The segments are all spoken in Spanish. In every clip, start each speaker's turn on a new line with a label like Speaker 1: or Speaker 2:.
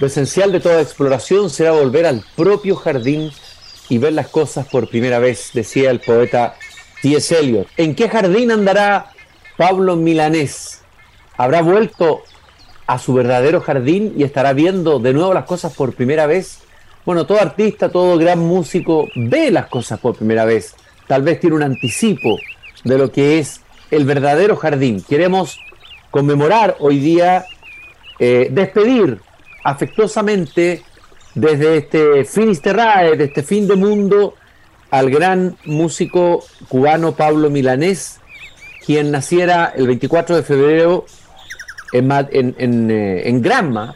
Speaker 1: Lo esencial de toda exploración será volver al propio jardín y ver las cosas por primera vez, decía el poeta T.S. Eliot. ¿En qué jardín andará Pablo Milanés? ¿Habrá vuelto a su verdadero jardín y estará viendo de nuevo las cosas por primera vez? Bueno, todo artista, todo gran músico ve las cosas por primera vez. Tal vez tiene un anticipo de lo que es el verdadero jardín. Queremos conmemorar hoy día, eh, despedir afectuosamente desde este Finisterrae, desde este fin de mundo, al gran músico cubano Pablo Milanés, quien naciera el 24 de febrero en, eh, Granma,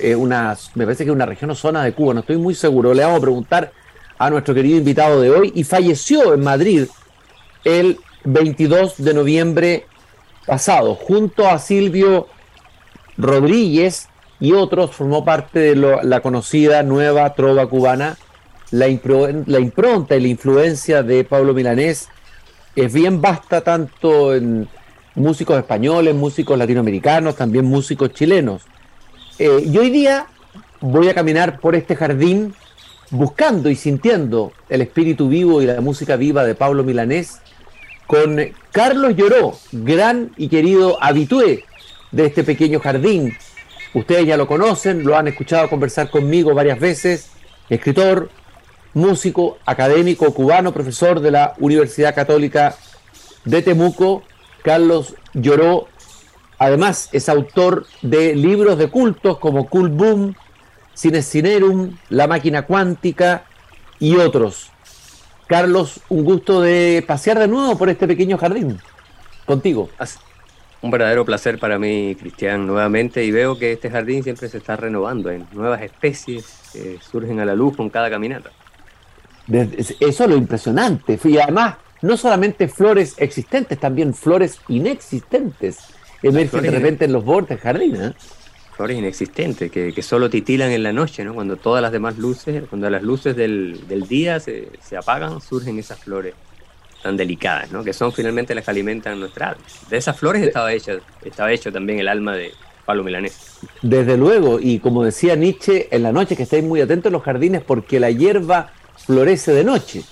Speaker 1: eh, una, me parece que es una región o zona de Cuba, no estoy muy seguro, le vamos a preguntar a nuestro querido invitado de hoy, y falleció en Madrid el 22 de noviembre pasado, junto a Silvio Rodríguez, y otros formó parte de la conocida nueva trova cubana. La, impronta y la influencia de Pablo Milanés es bien vasta tanto en músicos españoles, músicos latinoamericanos, también músicos chilenos. Eh, y hoy día voy a caminar por este jardín buscando y sintiendo el espíritu vivo y la música viva de Pablo Milanés con Carlos Lloró, gran y querido habitué de este pequeño jardín, Ustedes ya lo conocen, lo han escuchado conversar conmigo varias veces, escritor, músico, académico cubano, profesor de la Universidad Católica de Temuco, Carlos Lloró. Además, es autor de libros de cultos como Cool Boom, Cine Cinerum, La Máquina Cuántica y otros. Carlos, un gusto de pasear de nuevo por este pequeño jardín. Contigo.
Speaker 2: Un verdadero placer para mí, Cristian, nuevamente, y veo que este jardín siempre se está renovando en nuevas especies que surgen a la luz con cada caminata.
Speaker 1: Eso es lo impresionante. Y además, no solamente flores existentes, también flores inexistentes emergen de repente en los bordes del jardín. ¿eh?
Speaker 2: Flores inexistentes, que, que, solo titilan en la noche, ¿no? Cuando todas las demás luces, cuando las luces del, del día se, se apagan, surgen esas flores tan delicadas, ¿no? que son finalmente las que alimentan nuestra alma. De esas flores estaba, hecha, estaba hecho también el alma de Pablo Milanés.
Speaker 1: Desde luego, y como decía Nietzsche, en la noche que estéis muy atentos en los jardines porque la hierba florece de noche.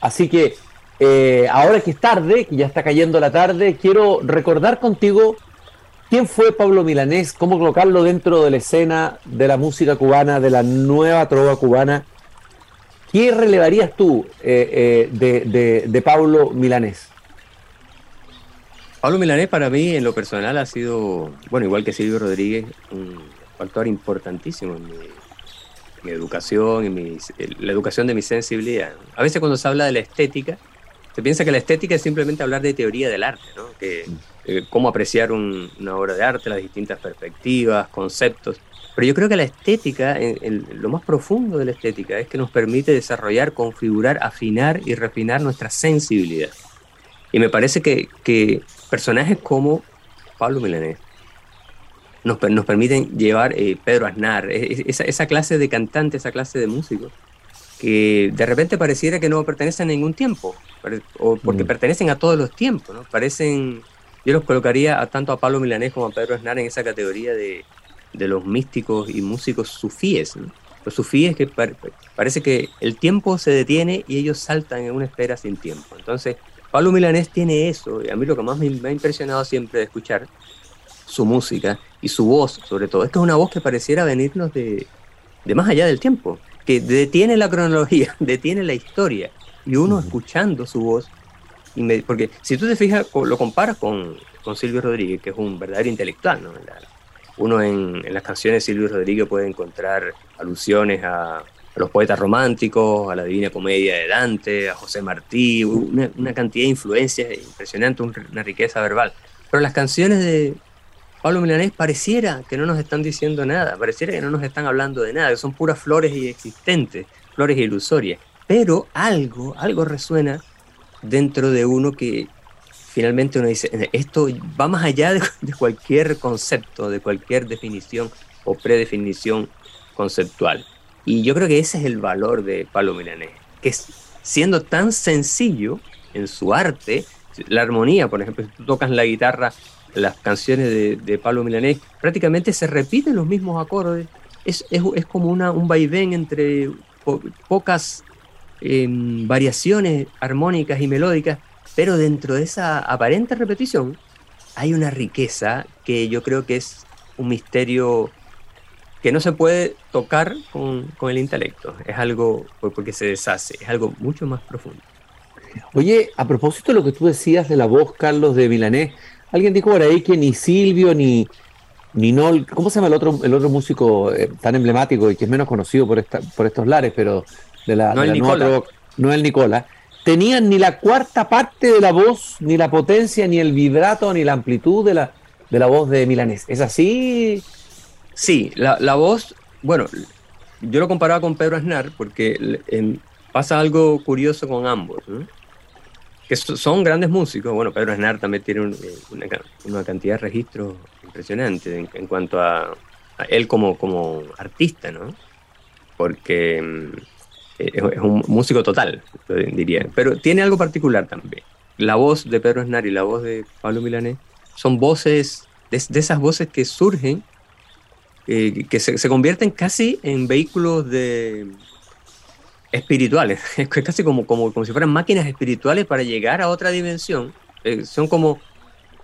Speaker 1: Así que eh, ahora que es tarde, que ya está cayendo la tarde, quiero recordar contigo quién fue Pablo Milanés, cómo colocarlo dentro de la escena de la música cubana, de la nueva trova cubana ¿Qué relevarías tú eh, eh, de, Pablo Milanés?
Speaker 2: Pablo Milanés para mí en lo personal ha sido, bueno, igual que Silvio Rodríguez, un factor importantísimo en mi, educación, en la educación de mi sensibilidad. A veces cuando se habla de la estética, se piensa que la estética es simplemente hablar de teoría del arte, ¿no? que, eh, cómo apreciar una obra de arte, las distintas perspectivas, conceptos. Pero yo creo que la estética, lo más profundo de la estética, es que nos permite desarrollar, configurar, afinar y refinar nuestra sensibilidad. Y me parece que, personajes como Pablo Milanés nos, permiten llevar eh, Pedro Aznar, e, e, esa, clase de cantante, esa clase de músicos, que de repente pareciera que no pertenecen a ningún tiempo, o porque mm. pertenecen a todos los tiempos, ¿no? Parecen, yo los colocaría a, tanto a Pablo Milanés como a Pedro Aznar en esa categoría de, de los místicos y músicos sufíes. Los sufíes que parece que el tiempo se detiene y ellos saltan en una esfera sin tiempo. Entonces, Pablo Milanés tiene eso, y a mí lo que más me, ha impresionado siempre de escuchar su música y su voz, sobre todo, es que es una voz que pareciera venirnos de, de más allá del tiempo, que detiene la cronología, detiene la historia, y uno escuchando su voz, y porque si tú te fijas, lo comparas con, con Silvio Rodríguez, que es un verdadero intelectual, ¿no? Uno en, las canciones de Silvio Rodríguez puede encontrar alusiones a, los poetas románticos, a la Divina Comedia de Dante, a José Martí, una, cantidad de influencias impresionante, una riqueza verbal. Pero las canciones de Pablo Milanés pareciera que no nos están diciendo nada, pareciera que no nos están hablando de nada, que son puras flores inexistentes, flores ilusorias. Pero algo, algo resuena dentro de uno que, finalmente uno dice, esto va más allá de, cualquier concepto, de cualquier definición o predefinición conceptual. Y yo creo que ese es el valor de Pablo Milanés, que siendo tan sencillo en su arte, la armonía, por ejemplo, si tú tocas la guitarra, las canciones de, Pablo Milanés, prácticamente se repiten los mismos acordes. es, como una, un vaivén entre pocas em, variaciones armónicas y melódicas, pero dentro de esa aparente repetición hay una riqueza que yo creo que es un misterio que no se puede tocar con, con el intelecto, es algo porque se deshace, es algo mucho más profundo.
Speaker 1: Oye, a propósito de lo que tú decías de la voz, Carlos, de Milanés, alguien dijo por ahí que ni Silvio ni, ni Nol, ¿cómo se llama el otro, el otro músico eh, tan emblemático y que es menos conocido por, esta, por estos lares, pero de la,
Speaker 2: no Nicola.
Speaker 1: no el Nicola, tenían ni la cuarta parte de la voz, ni la potencia, ni el vibrato, ni la amplitud de la, de la voz de Milanés. ¿Es así?
Speaker 2: Sí, la, la voz, bueno, yo lo comparaba con Pedro Aznar porque pasa algo curioso con ambos. ¿no? que son grandes músicos. Bueno, Pedro Aznar también tiene eh, una, cantidad de registros impresionante en, cuanto a, él como, como artista, ¿no? Porque mm, es, un músico total, diría. Pero tiene algo particular también. La voz de Pedro Aznar y la voz de Pablo Milanés son voces, de, esas voces que surgen, eh, que se, se convierten casi en vehículos de, espirituales, es casi como, como, como si fueran máquinas espirituales para llegar a otra dimensión. Eh, son como,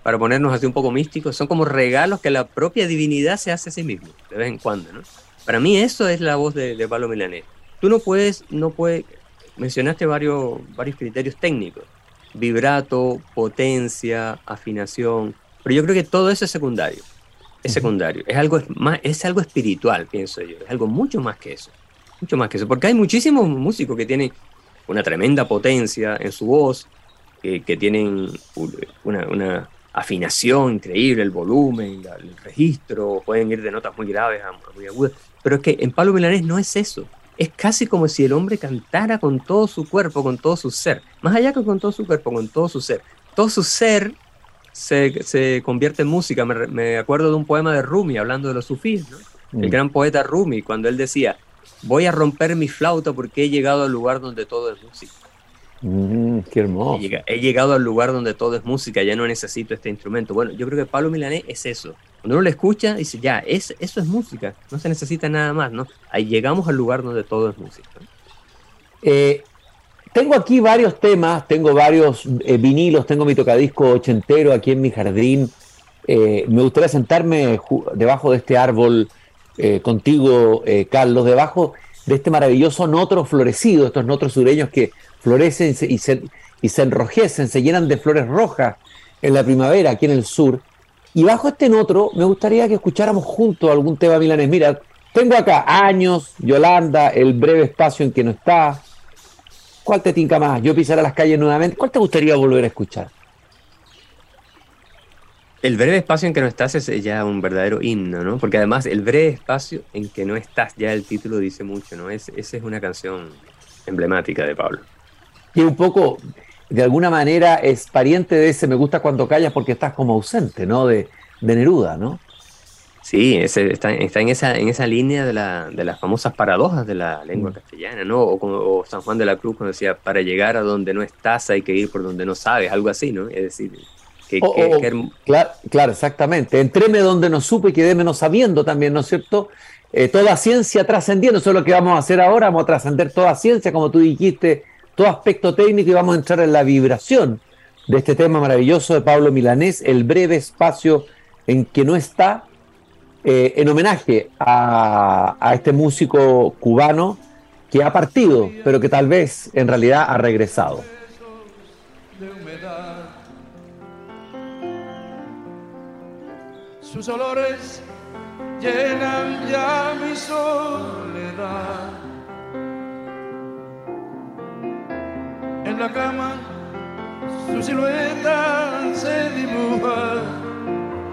Speaker 2: para ponernos así un poco místicos, son como regalos que la propia divinidad se hace a sí mismo, de vez en cuando. ¿no? Para mí eso es la voz de Pablo Milanés. Tú no puedes, no puedes, mencionaste varios, varios criterios técnicos, vibrato, potencia, afinación, pero yo creo que todo eso es secundario. Es secundario, es algo, más, es algo espiritual, pienso yo, es algo mucho más que eso mucho más que eso, porque hay muchísimos músicos que tienen una tremenda potencia en su voz, que tienen una, afinación increíble, el volumen, el registro, pueden ir de notas muy graves a muy agudas, pero es que en Pablo Milanés no es eso, es casi como si el hombre cantara con todo su cuerpo, con todo su ser, más allá que con todo su cuerpo, con todo su ser, todo su ser se, convierte en música, me, acuerdo de un poema de Rumi hablando de los sufíes, el mm. gran poeta Rumi, cuando él decía, voy a romper mi flauta porque he llegado al lugar donde todo es música.
Speaker 1: Mm, qué hermoso.
Speaker 2: He, llegado al lugar donde todo es música, ya no necesito este instrumento. Bueno, yo creo que Pablo Milanés es eso. Cuando uno lo escucha, dice, ya, es, eso es música, no se necesita nada más, ¿no? Ahí llegamos al lugar donde todo es música.
Speaker 1: Eh, tengo aquí varios temas, tengo varios eh, vinilos, tengo mi tocadisco ochentero aquí en mi jardín. Eh, me gustaría sentarme debajo de este árbol contigo, Carlos, debajo de este maravilloso notro florecido, estos notros sureños que florecen y se, y se enrojecen, se llenan de flores rojas en la primavera aquí en el sur. Y bajo este notro me gustaría que escucháramos juntos algún tema milanés. Mira, tengo acá Años, Yolanda, El breve espacio en que no está. ¿Cuál te tinca más? Yo pisaré las calles nuevamente. ¿Cuál te gustaría volver a escuchar?
Speaker 2: El breve espacio en que no estás es ya un verdadero himno, ¿no? Porque además el breve espacio en que no estás, ya el título dice mucho, ¿no? Es, esa es una canción emblemática de Pablo.
Speaker 1: Y un poco, de alguna manera, es pariente de ese Me gusta cuando callas porque estás como ausente, ¿no? De, Neruda, ¿no?
Speaker 2: Sí, está, en, esa, en esa línea de, la, de las famosas paradojas de la lengua mm. castellana, ¿no? O, como, San Juan de la Cruz cuando decía, para llegar a donde no estás hay que ir por donde no sabes, algo así, ¿no? Es decir,
Speaker 1: claro, exactamente. Entréme donde no supe y quedéme no sabiendo también, ¿no es cierto? Eh, toda ciencia trascendiendo, eso es lo que vamos a hacer ahora, vamos a trascender toda ciencia, como tú dijiste, todo aspecto técnico y vamos a entrar en la vibración de este tema maravilloso de Pablo Milanés, el breve espacio en que no está, eh, en homenaje a, a este músico cubano que ha partido, pero que tal vez en realidad ha regresado.
Speaker 3: Sus olores llenan ya mi soledad. En la cama su silueta se dibuja,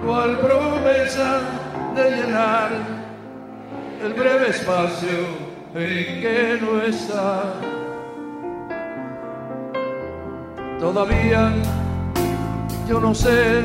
Speaker 3: cual promesa de llenar el breve espacio en que no está. Todavía yo no sé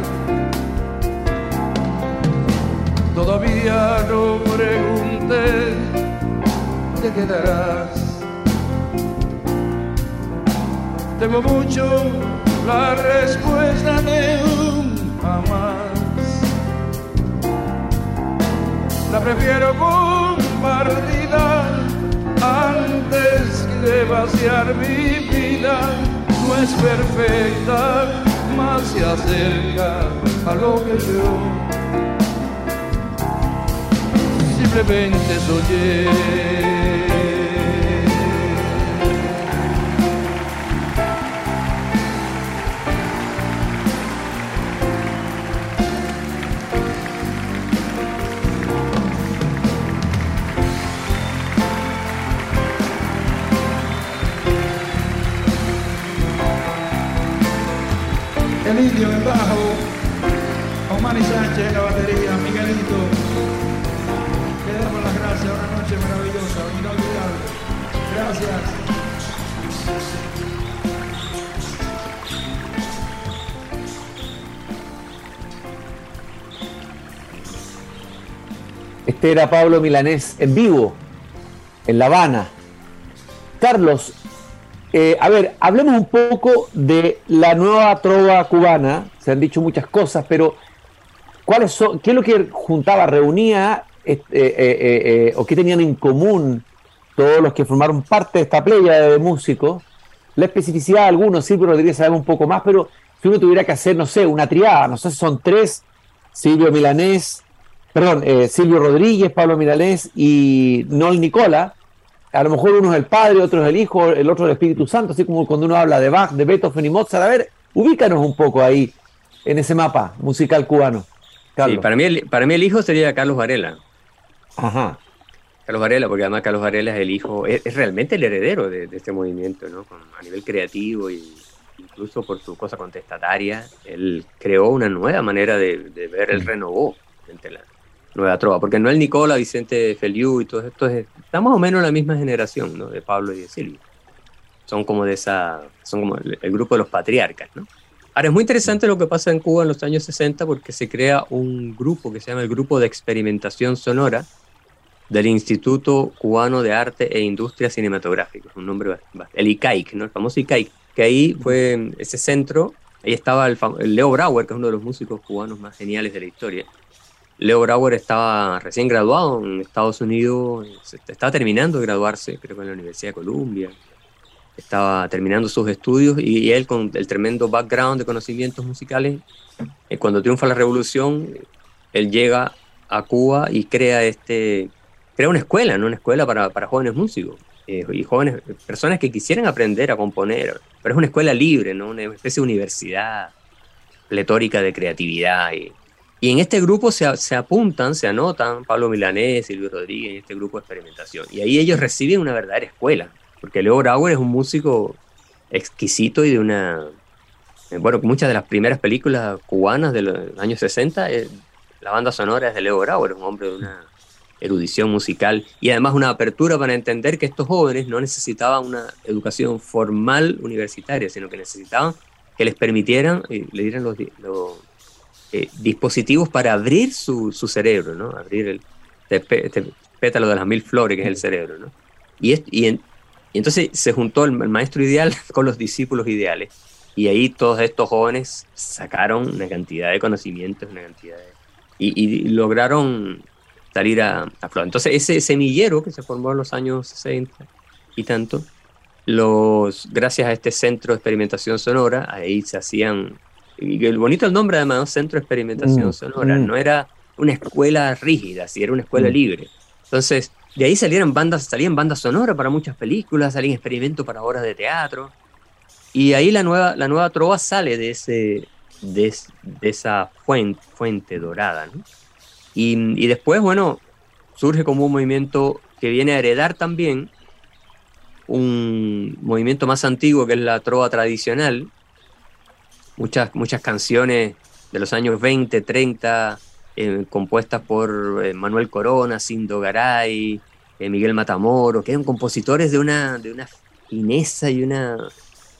Speaker 3: Todavía no pregunté, te quedarás. Tengo mucho la respuesta de un jamás. La prefiero compartida antes de vaciar mi vida. No es perfecta, más se acerca a lo que yo simplemente soñé. el indio en bajo, Omani Sánchez en la batería, Miguelito.
Speaker 1: Este era Pablo Milanés en vivo, en La Habana. Carlos, eh, a ver, hablemos un poco de la nueva trova cubana. Se han dicho muchas cosas, pero ¿cuáles son, ¿qué es lo que juntaba, reunía eh, eh, o qué tenían en común todos los que formaron parte de esta playa de músicos? La especificidad de algunos, Silvio Rodríguez sabemos un poco más, pero si uno tuviera que hacer, no sé, una triada, no sé si son tres, Silvio Milanés, perdón, Silvio Rodríguez, Pablo Milanés y Nol Nicola, a lo mejor uno es el Padre, otro es el Hijo, el otro es el Espíritu Santo, así como cuando uno habla de Bach, de Beethoven y Mozart. A ver, ubícanos un poco ahí, en ese mapa musical cubano.
Speaker 2: Sí, para mí, el, para mí el hijo sería Carlos Varela.
Speaker 1: Ajá.
Speaker 2: Carlos Varela, porque además Carlos Varela es el hijo, es, realmente el heredero de, este movimiento, ¿no? a nivel creativo y incluso por su cosa contestataria, él creó una nueva manera de, ver el mm. renovó entre la, Nueva Trova, porque no el Nicola, Vicente Feliu y todo esto, estamos más o menos en la misma generación, ¿no? De Pablo y de Silvio. Son como de esa, son como el, grupo de los patriarcas, ¿no? Ahora es muy interesante lo que pasa en Cuba en los años 60 porque se crea un grupo que se llama el Grupo de Experimentación Sonora del Instituto Cubano de Arte e Industria Cinematográfica, un nombre, el ICAIC, ¿no? El famoso ICAIC, que ahí fue ese centro, ahí estaba el, el Leo Brauer, que es uno de los músicos cubanos más geniales de la historia, Leo Brauer estaba recién graduado en Estados Unidos, estaba terminando de graduarse, creo que en la Universidad de Columbia. Estaba terminando sus estudios y, él con el tremendo background de conocimientos musicales, eh, cuando triunfa la revolución, él llega a Cuba y crea este crea una escuela, ¿no? una escuela para, para jóvenes músicos eh, y jóvenes personas que quisieran aprender a componer, pero es una escuela libre, ¿no? una especie de universidad pletórica de creatividad y, y en este grupo se, se, apuntan, se anotan Pablo Milanés, Silvio Rodríguez, en este grupo de experimentación. Y ahí ellos reciben una verdadera escuela, porque Leo Brauer es un músico exquisito y de una... Eh, bueno, muchas de las primeras películas cubanas de los años 60, eh, la banda sonora es de Leo Brauer, un hombre de una erudición musical y además una apertura para entender que estos jóvenes no necesitaban una educación formal universitaria, sino que necesitaban que les permitieran y le dieran los, los eh, dispositivos para abrir su, su, cerebro, ¿no? Abrir el este, este pétalo de las mil flores que es el cerebro, ¿no? Y, y, entonces se juntó el, maestro ideal con los discípulos ideales. Y ahí todos estos jóvenes sacaron una cantidad de conocimientos, una cantidad de... Y, lograron salir a, a flor. Entonces ese semillero que se formó en los años 60 y tanto, los, gracias a este centro de experimentación sonora, ahí se hacían y el bonito el nombre además, Centro de Experimentación mm, Sonora, mm. no era una escuela rígida, si era una escuela mm. libre. Entonces, de ahí salieron bandas, salían bandas sonoras para muchas películas, salían experimentos para obras de teatro. Y ahí la nueva, la nueva trova sale de, ese, de, esa fuente, fuente dorada. Y, después, bueno, surge como un movimiento que viene a heredar también un movimiento más antiguo que es la trova tradicional. Muchas, muchas canciones de los años 20, 30, eh, compuestas por eh, Manuel Corona, Cindo Garay, eh, Miguel Matamoro, que eran compositores de una, de una fineza y una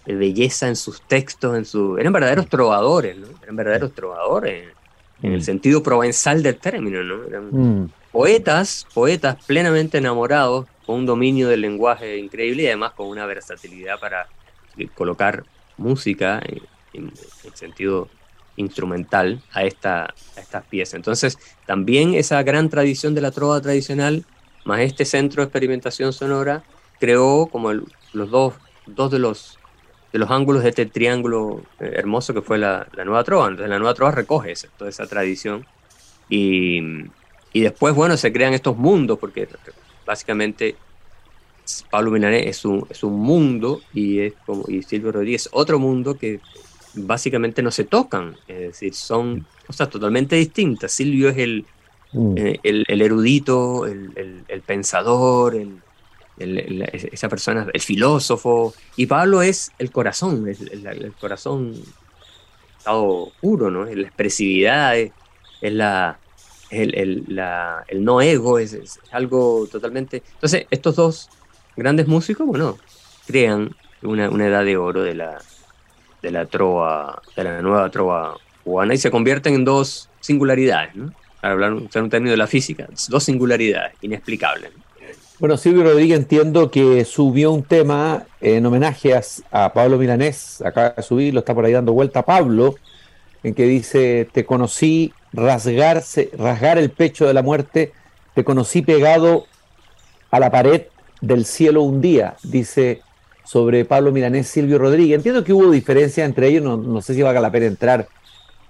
Speaker 2: belleza en sus textos, en su, eran verdaderos trovadores, ¿no? eran verdaderos trovadores en el mm. sentido provenzal del término, ¿no? eran mm. poetas, poetas plenamente enamorados, con un dominio del lenguaje increíble y además con una versatilidad para colocar música en, en, en sentido instrumental a, esta, a estas piezas. Entonces, también esa gran tradición de la trova tradicional, más este centro de experimentación sonora, creó como los dos, dos de los de los ángulos de este triángulo eh, hermoso que fue la, nueva trova. Entonces la nueva trova recoge toda esa tradición y, y, después, bueno, se crean estos mundos porque básicamente Pablo Milanés es un, es un mundo y, es como, y Silvio Rodríguez otro mundo que básicamente no se tocan, es decir, son cosas totalmente distintas. Silvio es el, mm. eh, el, erudito, el, el pensador, esa persona, el filósofo, y Pablo es el corazón, el, corazón estado puro, ¿no? Es la expresividad, es, el, la, el, no ego, es, es, algo totalmente... Entonces, estos dos grandes músicos, bueno, crean una, una edad de oro de la, de la trova, de la nueva trova cubana y se convierten en dos singularidades, ¿no? Para hablar un término de la física, dos singularidades inexplicables.
Speaker 1: Bueno, Silvio Rodríguez entiendo que subió un tema en homenaje a, Pablo Milanés, acaba de subir, lo está por ahí dando vuelta Pablo, en que dice, te conocí rasgarse, rasgar el pecho de la muerte, te conocí pegado a la pared del cielo un día, dice sobre Pablo Milanés, Silvio Rodríguez. Entiendo que hubo diferencia entre ellos, no, sé si valga la pena entrar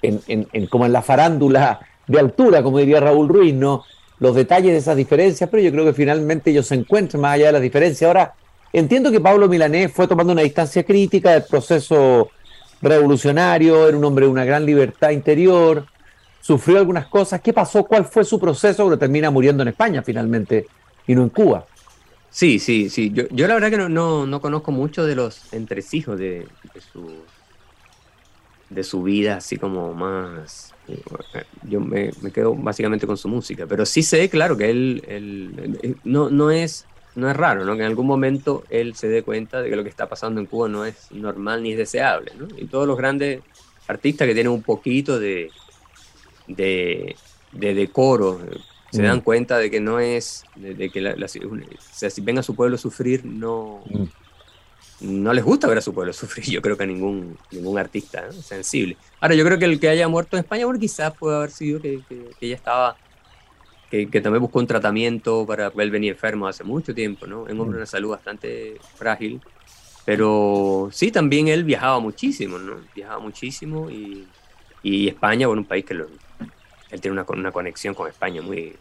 Speaker 1: en, como en la farándula de altura, como diría Raúl Ruiz, ¿no? Los detalles de esas diferencias, pero yo creo que finalmente ellos se encuentran más allá de las diferencias. Ahora, entiendo que Pablo Milanés fue tomando una distancia crítica del proceso revolucionario, era un hombre de una gran libertad interior, sufrió algunas cosas. ¿Qué pasó? ¿Cuál fue su proceso? Pero termina muriendo en España finalmente y no en Cuba.
Speaker 2: Sí, sí, sí. Yo, yo la verdad que no, no, conozco mucho de los entresijos de, su, de su vida, así como más... Yo me, me, quedo básicamente con su música, pero sí sé, claro, que él, él, no, no, es, no es raro, ¿no? Que en algún momento él se dé cuenta de que lo que está pasando en Cuba no es normal ni es deseable, ¿no? Y todos los grandes artistas que tienen un poquito de, de, de decoro, se dan mm. cuenta de que no es, de, que la, si ven a su pueblo sufrir, no, mm. No les gusta ver a su pueblo sufrir, yo creo que a ningún, ningún artista sensible. Ahora, yo creo que el que haya muerto en España, bueno, quizás puede haber sido que, que, ella estaba, que, también buscó un tratamiento para, él venía enfermo hace mucho tiempo, ¿no? En hombre, mm. una salud bastante frágil, pero sí, también él viajaba muchísimo, ¿no? Viajaba muchísimo y, y España, bueno, un país que lo, él tiene una, una conexión con España muy,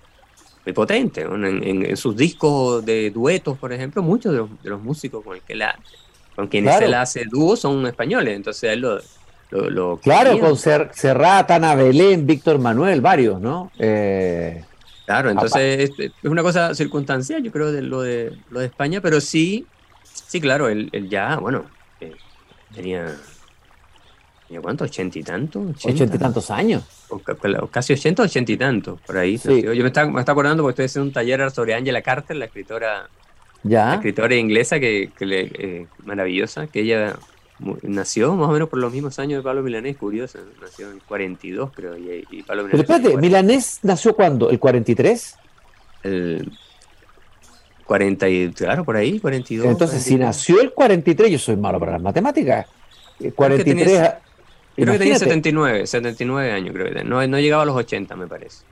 Speaker 2: muy potente. En, sus discos de duetos, por ejemplo, muchos de los, músicos con, el que la, con quienes él hace dúo son españoles, entonces él lo... lo,
Speaker 1: claro, con Serrat, Ana Belén, Víctor Manuel, varios, ¿no?
Speaker 2: Eh, claro, entonces es, una cosa circunstancial, yo creo, de lo de, lo de España, pero sí, sí, claro, él, él ya, bueno, eh, tenía cuánto? ¿Ochenta y tantos?
Speaker 1: ¿Ochenta y tantos años?
Speaker 2: casi ochenta, ochenta y tantos, por ahí. Yo me estaba, me acordando porque estoy haciendo un taller sobre Angela Carter, la escritora, ¿Ya? escritora inglesa que, le, eh, maravillosa, que ella nació más o menos por los mismos años de Pablo Milanés, curioso, nació en el 42 creo, y,
Speaker 1: Pablo Milanés... Pero espérate, ¿Milanés nació cuándo? ¿El 43?
Speaker 2: El 40 y, claro, por ahí, 42.
Speaker 1: Entonces, si nació el 43, yo soy malo para las matemáticas. 43...
Speaker 2: Creo que tenía 79, 79 años, creo que no, no llegaba a los 80, me parece.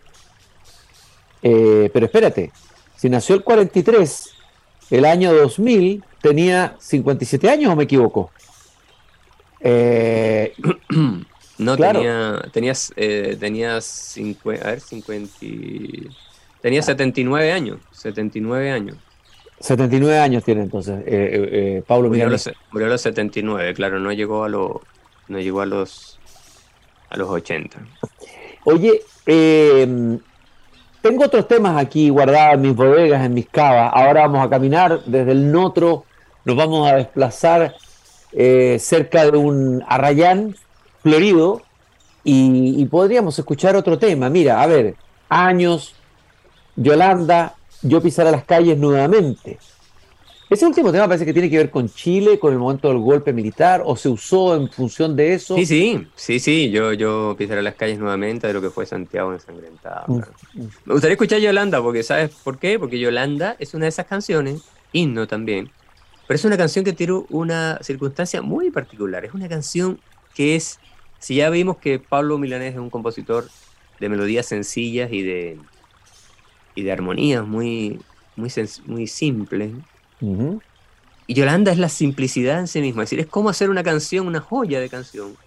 Speaker 1: Eh, pero espérate, si nació el 43, el año 2000 tenía 57 años o me equivoco.
Speaker 2: Eh, no, tenía, tenías, eh, tenías a ver, 50, tenía 79 años, 79 años.
Speaker 1: 79 años tiene entonces eh, eh, eh, Pablo
Speaker 2: Murió a, los, murió a los 79, claro, no llegó a, lo, no llegó a los a los 80.
Speaker 1: Oye, eh, tengo otros temas aquí guardados en mis bodegas, en mis cavas. Ahora vamos a caminar desde el Notro, nos vamos a desplazar eh, cerca de un arrayán florido y, y podríamos escuchar otro tema. Mira, a ver, años, Yolanda, yo pisaré las calles nuevamente. Ese último tema parece que tiene que ver con Chile, con el momento del golpe militar, o se usó en función de eso.
Speaker 2: Sí, sí, sí, sí, yo, yo pisaré las calles nuevamente de lo que fue Santiago ensangrentado.
Speaker 1: Mm,
Speaker 2: claro. Me gustaría escuchar Yolanda, porque ¿sabes por qué? Porque Yolanda es una de esas canciones, himno también, pero es una canción que tiene una circunstancia muy particular. Es una canción que es, si ya vimos que Pablo Milanés es un compositor de melodías sencillas y de, y de armonías muy, muy, muy simples, Y Yolanda es la simplicidad en sí misma. Es decir, es como hacer una canción, una joya de canción,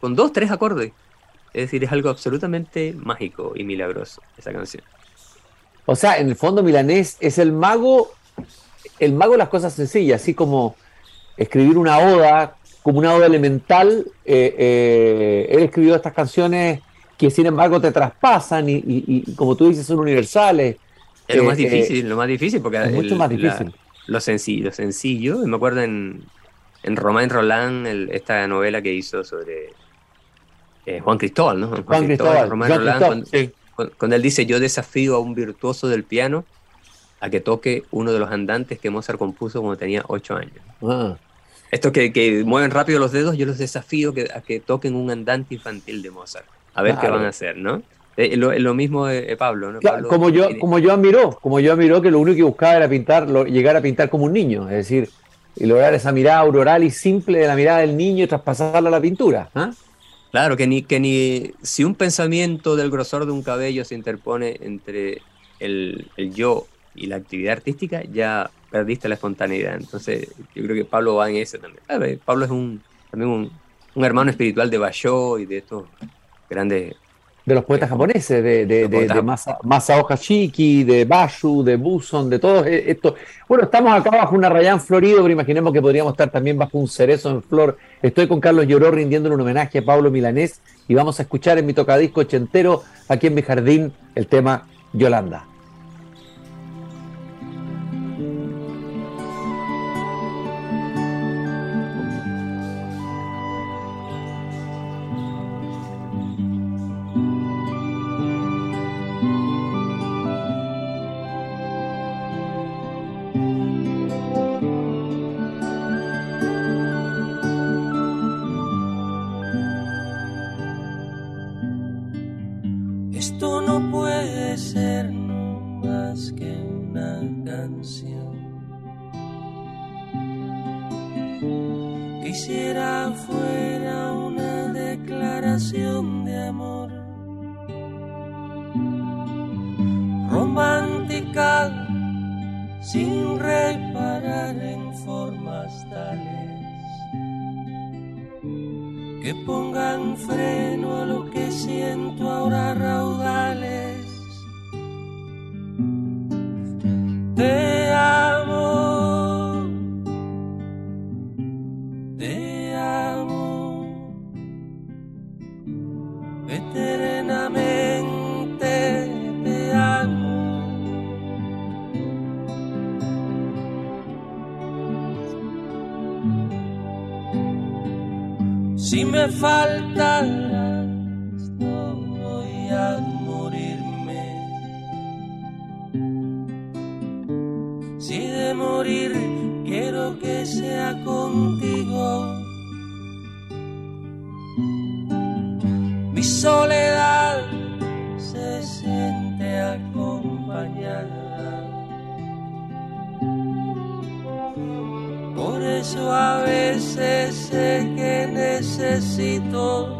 Speaker 2: con dos, tres acordes. Es decir, es algo absolutamente mágico y milagroso esa canción.
Speaker 1: O sea, en el fondo Milanés es el mago, el mago de las cosas sencillas, así como escribir una oda, como una oda elemental. eh, eh, él escribió estas canciones que sin embargo te traspasan y, y- y, como tú dices son universales.
Speaker 2: Es lo
Speaker 1: Eh,
Speaker 2: más
Speaker 1: eh,
Speaker 2: difícil, lo más difícil, porque
Speaker 1: Es mucho más
Speaker 2: la-
Speaker 1: difícil.
Speaker 2: Lo sencillo, lo sencillo. Me acuerdo en, en Romain Roland, el- esta novela que hizo sobre eh, Juan Cristóbal, ¿no?
Speaker 1: Juan Cristóbal,
Speaker 2: Romain Roland,
Speaker 1: Cristóbal,
Speaker 2: cuando-
Speaker 1: sí.
Speaker 2: cuando, cuando él dice, yo desafío a un virtuoso del piano a que toque uno de los andantes que Mozart compuso cuando tenía ocho años.
Speaker 1: Ah.
Speaker 2: Estos que, que mueven rápido los dedos, yo los desafío que, a que toquen un andante infantil de Mozart. A ver qué van a hacer, ¿no? Eh, lo, lo mismo de Pablo, ¿no?
Speaker 1: Claro,
Speaker 2: Pablo
Speaker 1: como yo, como yo admiró, como yo admiró que lo único que buscaba era pintar, lo- llegar a pintar como un niño, es decir, y lograr esa mirada auroral y simple de la mirada del niño y traspasarla a la pintura. ¿ah?
Speaker 2: Claro, que ni, que ni si un pensamiento del grosor de un cabello se interpone entre el, el yo y la actividad artística, ya perdiste la espontaneidad. Entonces, yo creo que Pablo va en ese también. Pablo es un, también un, un hermano espiritual de Basho y de estos grandes
Speaker 1: de los poetas japoneses, de, de, de, de Masa- Masao Hashiki, de Bashu, de Buson, de todos e- estos. Bueno, estamos acá bajo un arrayán florido, pero imaginemos que podríamos estar también bajo un cerezo en flor. Estoy con Carlos Lloró rindiéndole un homenaje a Pablo Milanés y vamos a escuchar en mi tocadisco ochentero, aquí en mi jardín, el tema Yolanda.
Speaker 4: Que pongan freno a lo que siento ahora raudales. Por eso a veces sé que necesito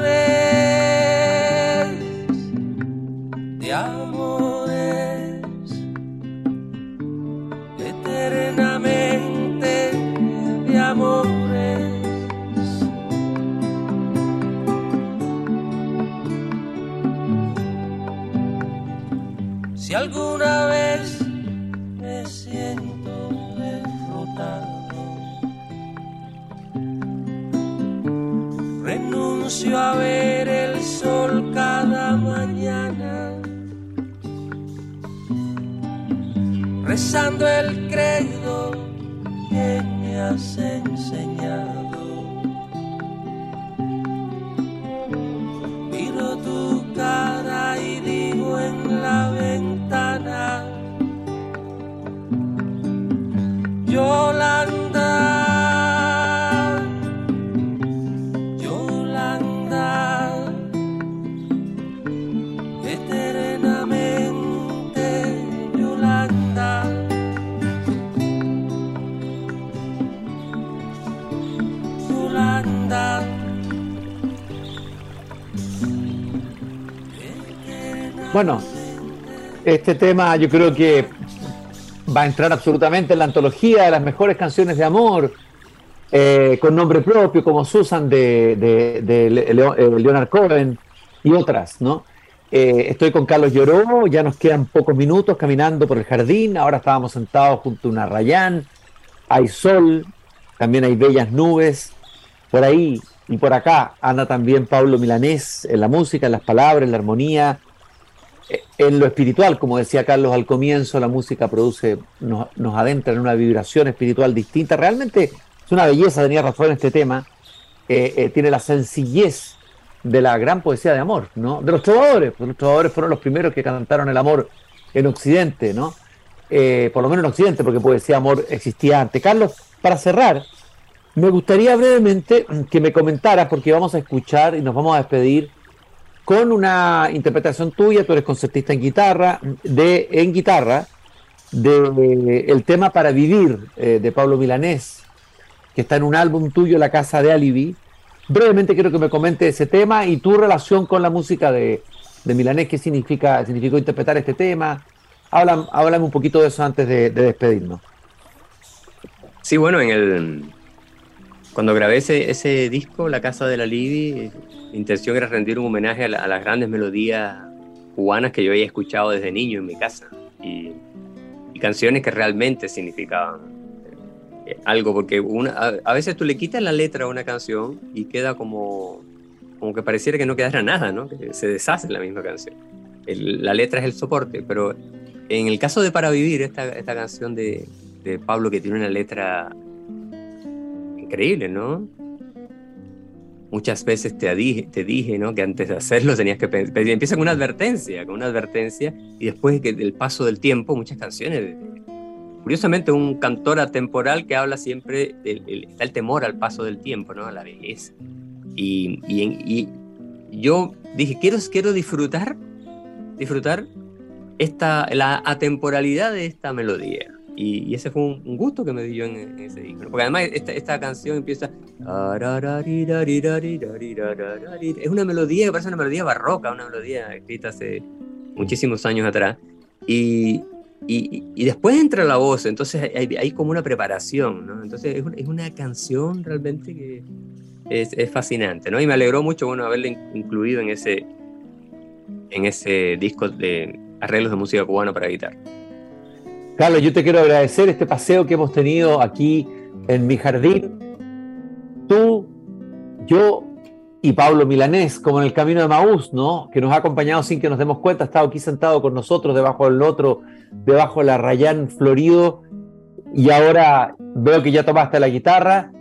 Speaker 4: rezando el credo que me has enseñado.
Speaker 1: Bueno, este tema yo creo que va a entrar absolutamente en la antología de las mejores canciones de amor, eh, con nombre propio, como Susan de, eh, Leonard Cohen y otras, ¿no? Eh, estoy con Carlos Lloró, ya nos quedan pocos minutos caminando por el jardín, ahora estábamos sentados junto a una rayán, hay sol, también hay bellas nubes, por ahí y por acá anda también Pablo Milanés en la música, en las palabras, en la armonía, en lo espiritual, como decía Carlos al comienzo, la música produce, nos, adentra en una vibración espiritual distinta. Realmente es una belleza, tenía razón en este tema. Eh, eh, tiene la sencillez de la gran poesía de amor, ¿no? De los trovadores, los trovadores fueron los primeros que cantaron el amor en Occidente, ¿no? Eh, por lo menos en Occidente, porque poesía de amor existía antes. Carlos, para cerrar, me gustaría brevemente que me comentaras, porque vamos a escuchar y nos vamos a despedir con una interpretación tuya, tú eres concertista en guitarra, de, en guitarra, de el tema Para Vivir eh, de Pablo Milanés, que está en un álbum tuyo, La Casa de Alibi. Brevemente quiero que me comente ese tema y tu relación con la música de, de Milanés, qué significa, significó interpretar este tema. Habla- Háblame un poquito de eso antes de despedirnos.
Speaker 2: Sí, bueno, en el cuando grabé ese, ese disco, La Casa de la Libi, mi intención era rendir un homenaje a, la- a las grandes melodías cubanas que yo había escuchado desde niño en mi casa y, y canciones que realmente significaban eh, algo, porque una, a, a veces tú le quitas la letra a una canción y queda como, como que pareciera que no quedara nada, ¿no? que se deshace la misma canción. El- la letra es el soporte, pero en el caso de Para Vivir, esta, esta canción de, de Pablo que tiene una letra increíble, ¿no? Muchas veces te dije, te dije, ¿no? Que antes de hacerlo tenías que pensar. Empieza con una advertencia, con una advertencia, y después del paso del tiempo, muchas canciones. Curiosamente, un cantor atemporal que habla siempre, del, el- temor al paso del tiempo, ¿no? A la vejez. Y, y yo dije, quiero, quiero disfrutar, disfrutar esta, la atemporalidad de esta melodía. Y, ese fue un, gusto que me dio en, ese disco. Porque además esta, canción empieza... Es una melodía que parece una melodía barroca, una melodía escrita hace muchísimos años atrás. Y, y, después entra la voz, entonces hay, como una preparación. Entonces es una, canción realmente que es, es, fascinante, ¿no? Y me alegró mucho, bueno, haberla incluido en ese, en ese disco de arreglos de música cubana para guitarra.
Speaker 1: Carlos, yo te quiero agradecer este paseo que hemos tenido aquí en mi jardín. Tú, yo y Pablo Milanés, como en el camino de Maús, ¿no? Que nos ha acompañado sin que nos demos cuenta, ha estado aquí sentado con nosotros, debajo del otro, debajo de la Rayán Florido, y ahora veo que ya tomaste la guitarra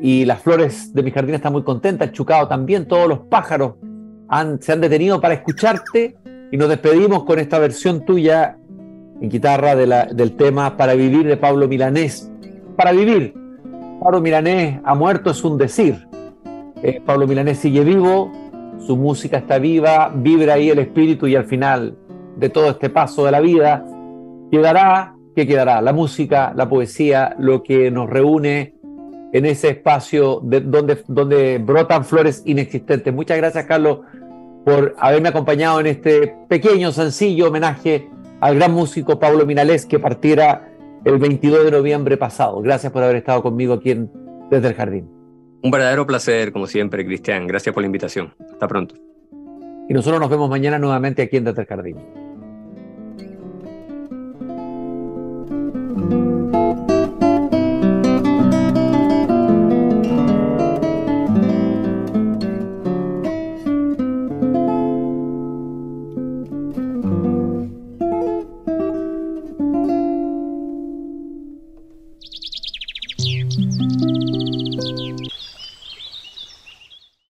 Speaker 1: y las flores de mi jardín están muy contentas, chucado también, todos los pájaros se han detenido para escucharte y nos despedimos con esta versión tuya en guitarra del tema Para vivir de Pablo Milanés. Para vivir, Pablo Milanés ha muerto es un decir. Eh, Pablo Milanés sigue vivo, su música está viva, vibra ahí el espíritu y al final de todo este paso de la vida quedará, ¿qué quedará? La música, la poesía, lo que nos reúne en ese espacio de, donde, donde brotan flores inexistentes. Muchas gracias, Carlos, por haberme acompañado en este pequeño, sencillo homenaje al gran músico Pablo Minalés que partiera el 22 de noviembre pasado. Gracias por haber estado conmigo aquí en Desde el Jardín.
Speaker 2: Un verdadero placer, como siempre, Cristian. Gracias por la invitación. Hasta pronto.
Speaker 1: Y nosotros nos vemos mañana nuevamente aquí en Desde el Jardín.